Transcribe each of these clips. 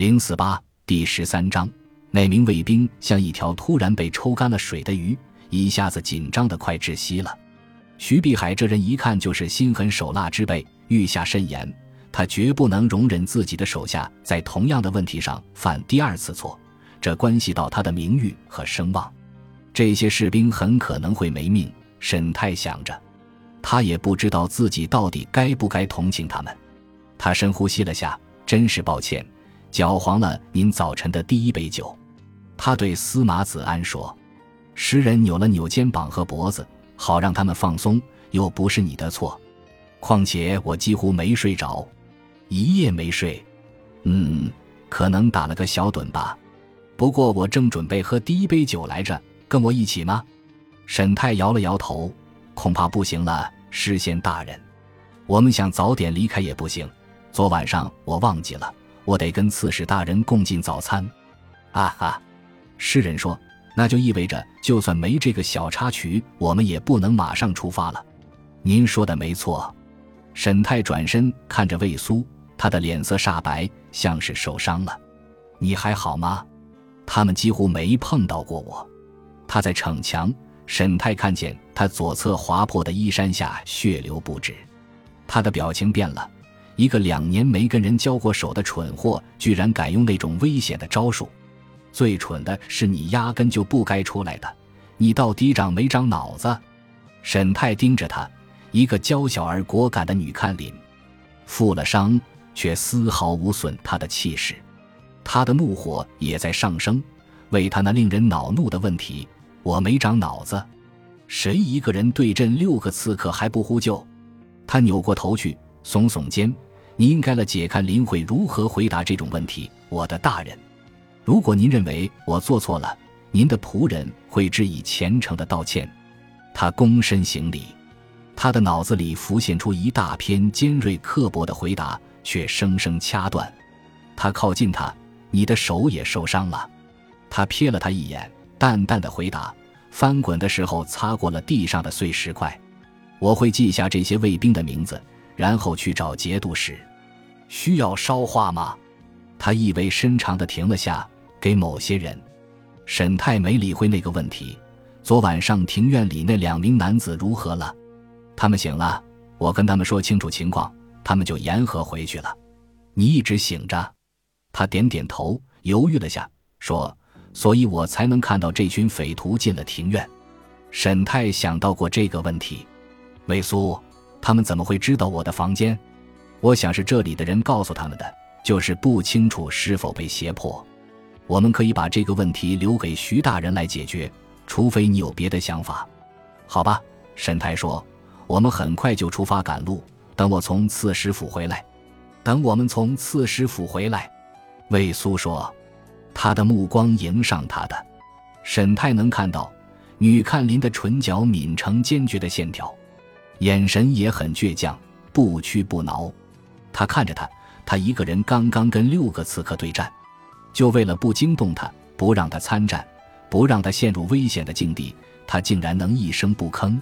零四八第十三章，那名卫兵像一条突然被抽干了水的鱼，一下子紧张的快窒息了。徐碧海这人一看就是心狠手辣之辈，欲下慎言，他绝不能容忍自己的手下在同样的问题上犯第二次错，这关系到他的名誉和声望。这些士兵很可能会没命。沈泰想着，他也不知道自己到底该不该同情他们。他深呼吸了下，真是抱歉。搅黄了您早晨的第一杯酒，他对司马子安说：“诗人扭了扭肩膀和脖子，好让他们放松，又不是你的错。况且我几乎没睡着，一夜没睡。嗯，可能打了个小盹吧。不过我正准备喝第一杯酒来着，跟我一起吗？”沈泰摇了摇头：“恐怕不行了，诗仙大人。我们想早点离开也不行。昨晚上我忘记了。”我得跟刺史大人共进早餐，啊哈！诗人说：“那就意味着，就算没这个小插曲，我们也不能马上出发了。”您说的没错。沈泰转身看着魏苏，他的脸色煞白，像是受伤了。你还好吗？他们几乎没碰到过我。他在逞强。沈泰看见他左侧划破的衣衫下血流不止，他的表情变了。一个两年没跟人交过手的蠢货，居然敢用那种危险的招数。最蠢的是你，压根就不该出来的。你到底长没长脑子？沈泰盯着他，一个娇小而果敢的女看林，负了伤却丝毫无损他的气势。他的怒火也在上升，为他那令人恼怒的问题：“我没长脑子？谁一个人对阵六个刺客还不呼救？”他扭过头去，耸耸肩。你应该了解看林慧如何回答这种问题，我的大人。如果您认为我做错了，您的仆人会致以虔诚的道歉。他躬身行礼，他的脑子里浮现出一大篇尖锐刻薄的回答，却生生掐断。他靠近他，你的手也受伤了。他瞥了他一眼，淡淡的回答，翻滚的时候擦过了地上的碎石块。我会记下这些卫兵的名字，然后去找节度使。需要烧化吗？他意味深长地停了下。给某些人，沈泰没理会那个问题。昨晚上庭院里那两名男子如何了？他们醒了。我跟他们说清楚情况，他们就言和回去了。你一直醒着。他点点头，犹豫了下，说：“所以我才能看到这群匪徒进了庭院。”沈泰想到过这个问题。魏苏，他们怎么会知道我的房间？我想是这里的人告诉他们的，就是不清楚是否被胁迫。我们可以把这个问题留给徐大人来解决，除非你有别的想法。好吧，沈太说，我们很快就出发赶路。等我从刺史府回来，等我们从刺史府回来，魏苏说，他的目光迎上他的。沈泰能看到，女看林的唇角抿成坚决的线条，眼神也很倔强，不屈不挠。他看着他，他一个人刚刚跟六个刺客对战，就为了不惊动他，不让他参战，不让他陷入危险的境地，他竟然能一声不吭。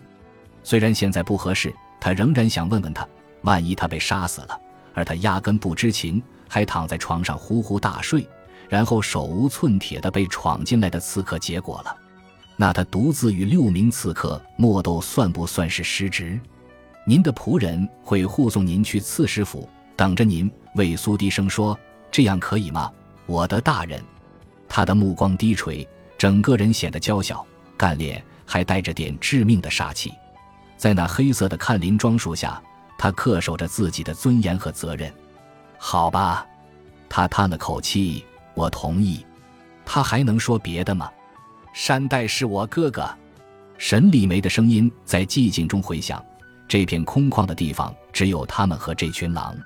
虽然现在不合适，他仍然想问问他：万一他被杀死了，而他压根不知情，还躺在床上呼呼大睡，然后手无寸铁的被闯进来的刺客结果了，那他独自与六名刺客搏斗，算不算是失职？您的仆人会护送您去刺史府。等着您，魏苏低声说：“这样可以吗，我的大人？”他的目光低垂，整个人显得娇小、干练，还带着点致命的杀气。在那黑色的看林装束下，他恪守着自己的尊严和责任。好吧，他叹了口气：“我同意。”他还能说别的吗？山代是我哥哥。沈礼梅的声音在寂静中回响。这片空旷的地方只有他们和这群狼。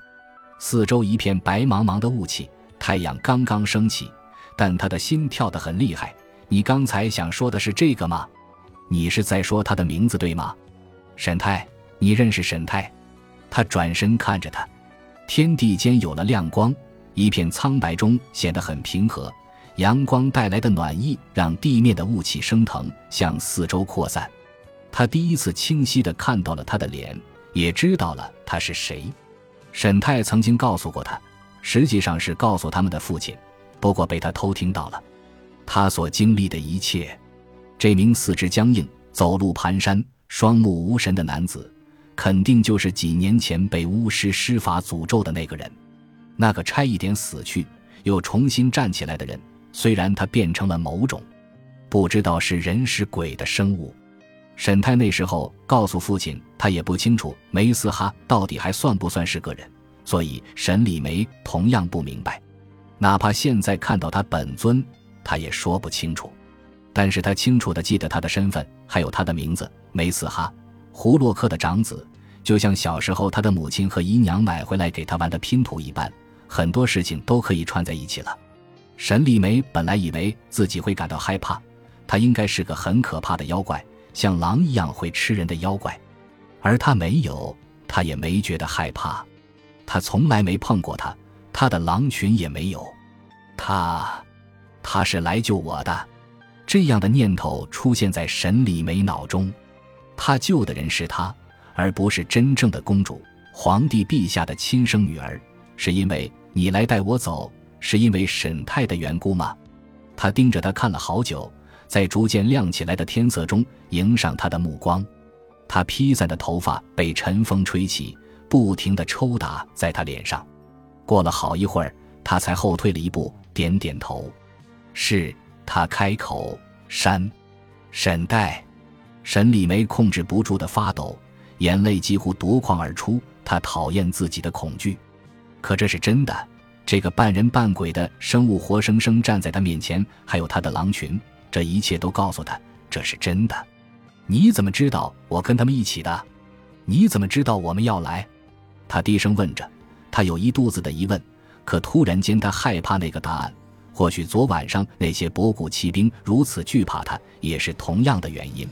四周一片白茫茫的雾气，太阳刚刚升起，但他的心跳得很厉害。你刚才想说的是这个吗？你是在说他的名字对吗？沈泰，你认识沈泰？他转身看着他，天地间有了亮光，一片苍白中显得很平和。阳光带来的暖意让地面的雾气升腾，向四周扩散。他第一次清晰地看到了他的脸，也知道了他是谁。沈泰曾经告诉过他，实际上是告诉他们的父亲，不过被他偷听到了。他所经历的一切，这名四肢僵硬、走路蹒跚、双目无神的男子，肯定就是几年前被巫师施法诅咒的那个人。那个差一点死去又重新站起来的人，虽然他变成了某种不知道是人是鬼的生物。沈泰那时候告诉父亲，他也不清楚梅斯哈到底还算不算是个人，所以沈礼梅同样不明白。哪怕现在看到他本尊，他也说不清楚。但是他清楚地记得他的身份，还有他的名字梅斯哈，胡洛克的长子，就像小时候他的母亲和姨娘买回来给他玩的拼图一般，很多事情都可以串在一起了。沈礼梅本来以为自己会感到害怕，他应该是个很可怕的妖怪。像狼一样会吃人的妖怪，而他没有，他也没觉得害怕，他从来没碰过他，他的狼群也没有，他，他是来救我的，这样的念头出现在沈礼梅脑中，他救的人是他，而不是真正的公主，皇帝陛下的亲生女儿，是因为你来带我走，是因为沈泰的缘故吗？他盯着他看了好久。在逐渐亮起来的天色中，迎上他的目光。他披散的头发被晨风吹起，不停地抽打在他脸上。过了好一会儿，他才后退了一步，点点头。是他开口：“山，沈代。”沈丽梅控制不住的发抖，眼泪几乎夺眶而出。他讨厌自己的恐惧，可这是真的。这个半人半鬼的生物活生生站在他面前，还有他的狼群。这一切都告诉他，这是真的。你怎么知道我跟他们一起的？你怎么知道我们要来？他低声问着。他有一肚子的疑问，可突然间他害怕那个答案。或许昨晚上那些博古骑兵如此惧怕他，也是同样的原因。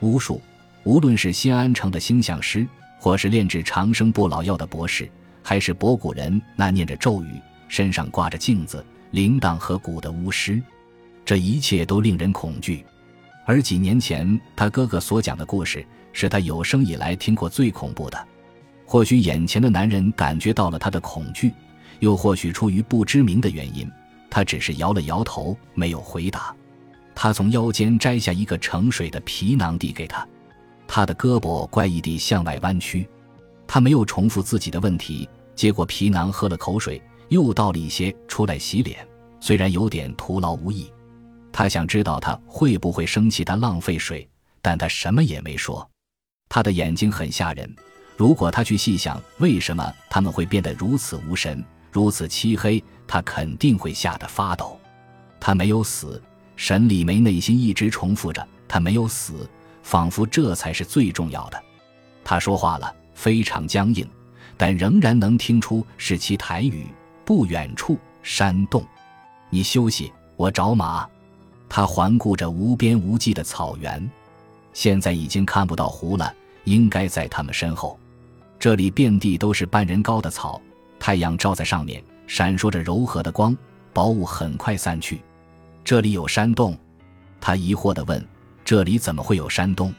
巫术，无论是新安城的星象师，或是炼制长生不老药的博士，还是博古人那念着咒语、身上挂着镜子、铃铛和鼓的巫师。这一切都令人恐惧，而几年前他哥哥所讲的故事是他有生以来听过最恐怖的。或许眼前的男人感觉到了他的恐惧，又或许出于不知名的原因，他只是摇了摇头，没有回答。他从腰间摘下一个盛水的皮囊递给他，他的胳膊怪异地向外弯曲。他没有重复自己的问题，接过皮囊喝了口水，又倒了一些出来洗脸，虽然有点徒劳无益。他想知道他会不会生气，他浪费水，但他什么也没说。他的眼睛很吓人，如果他去细想为什么他们会变得如此无神、如此漆黑，他肯定会吓得发抖。他没有死，沈礼梅内心一直重复着：“他没有死，仿佛这才是最重要的。”他说话了，非常僵硬，但仍然能听出是其台语。不远处，山洞，你休息，我找马。他环顾着无边无际的草原，现在已经看不到湖了，应该在他们身后。这里遍地都是半人高的草，太阳照在上面，闪烁着柔和的光，薄雾很快散去。这里有山洞，他疑惑地问：“这里怎么会有山洞？”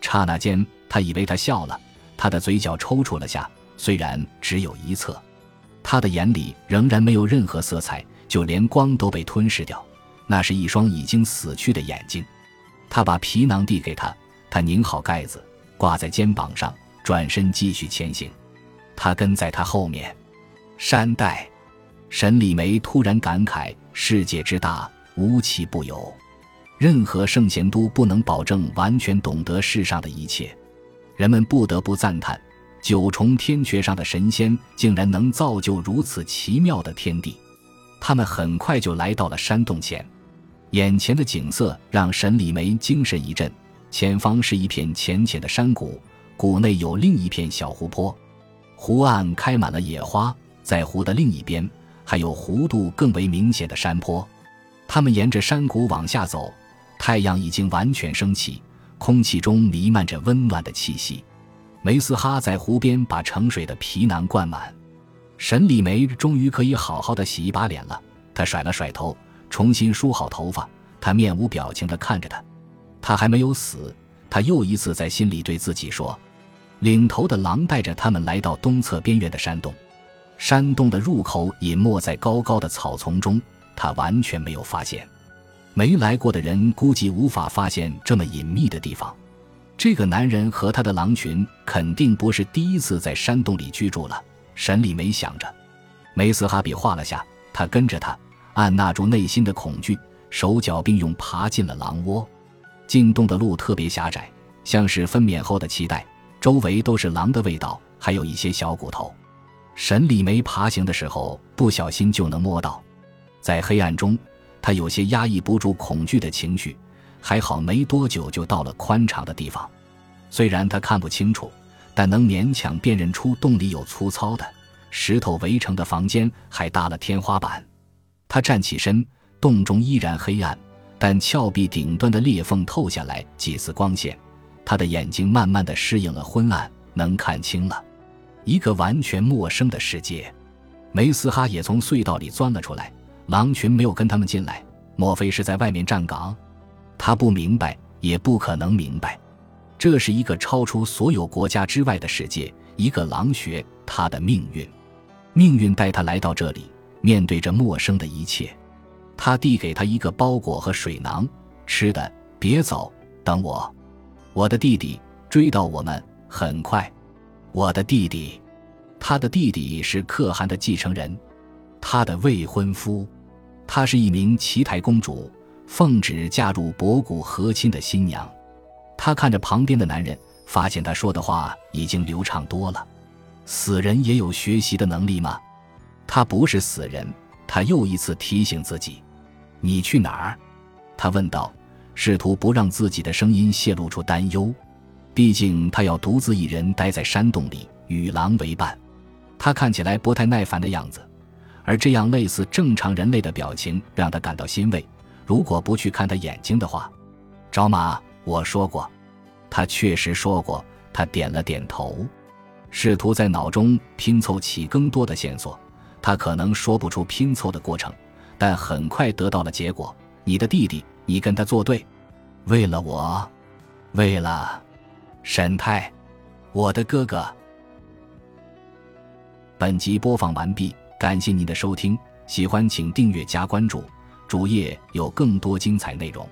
刹那间，他以为他笑了，他的嘴角抽搐了下，虽然只有一侧，他的眼里仍然没有任何色彩，就连光都被吞噬掉。那是一双已经死去的眼睛，他把皮囊递给他，他拧好盖子，挂在肩膀上，转身继续前行。他跟在他后面。山代，沈礼梅突然感慨：世界之大，无奇不有，任何圣贤都不能保证完全懂得世上的一切。人们不得不赞叹，九重天阙上的神仙竟然能造就如此奇妙的天地。他们很快就来到了山洞前，眼前的景色让沈礼梅精神一振。前方是一片浅浅的山谷，谷内有另一片小湖泊，湖岸开满了野花。在湖的另一边，还有弧度更为明显的山坡。他们沿着山谷往下走，太阳已经完全升起，空气中弥漫着温暖的气息。梅斯哈在湖边把盛水的皮囊灌满。沈礼梅终于可以好好的洗一把脸了。她甩了甩头，重新梳好头发。他面无表情的看着他，他还没有死。他又一次在心里对自己说：“领头的狼带着他们来到东侧边缘的山洞。山洞的入口隐没在高高的草丛中，他完全没有发现。没来过的人估计无法发现这么隐秘的地方。这个男人和他的狼群肯定不是第一次在山洞里居住了。神里梅想着，梅斯哈比画了下，他跟着他，按捺住内心的恐惧，手脚并用爬进了狼窝。进洞的路特别狭窄，像是分娩后的脐带，周围都是狼的味道，还有一些小骨头。沈礼梅爬行的时候，不小心就能摸到。在黑暗中，他有些压抑不住恐惧的情绪。还好，没多久就到了宽敞的地方。虽然他看不清楚，但能勉强辨认出洞里有粗糙的石头围成的房间，还搭了天花板。他站起身，洞中依然黑暗，但峭壁顶端的裂缝透下来几丝光线。他的眼睛慢慢的适应了昏暗，能看清了。一个完全陌生的世界，梅斯哈也从隧道里钻了出来。狼群没有跟他们进来，莫非是在外面站岗？他不明白，也不可能明白。这是一个超出所有国家之外的世界，一个狼穴，他的命运。命运带他来到这里，面对着陌生的一切。他递给他一个包裹和水囊，吃的。别走，等我。我的弟弟追到我们，很快。我的弟弟，他的弟弟是可汗的继承人，他的未婚夫，他是一名奇台公主，奉旨嫁入博古和亲的新娘。他看着旁边的男人，发现他说的话已经流畅多了。死人也有学习的能力吗？他不是死人。他又一次提醒自己：“你去哪儿？”他问道，试图不让自己的声音泄露出担忧。毕竟他要独自一人待在山洞里，与狼为伴。他看起来不太耐烦的样子，而这样类似正常人类的表情让他感到欣慰。如果不去看他眼睛的话，找马，我说过，他确实说过。他点了点头，试图在脑中拼凑起更多的线索。他可能说不出拼凑的过程，但很快得到了结果。你的弟弟，你跟他作对，为了我，为了。沈太，我的哥哥。本集播放完毕，感谢您的收听，喜欢请订阅加关注，主页有更多精彩内容。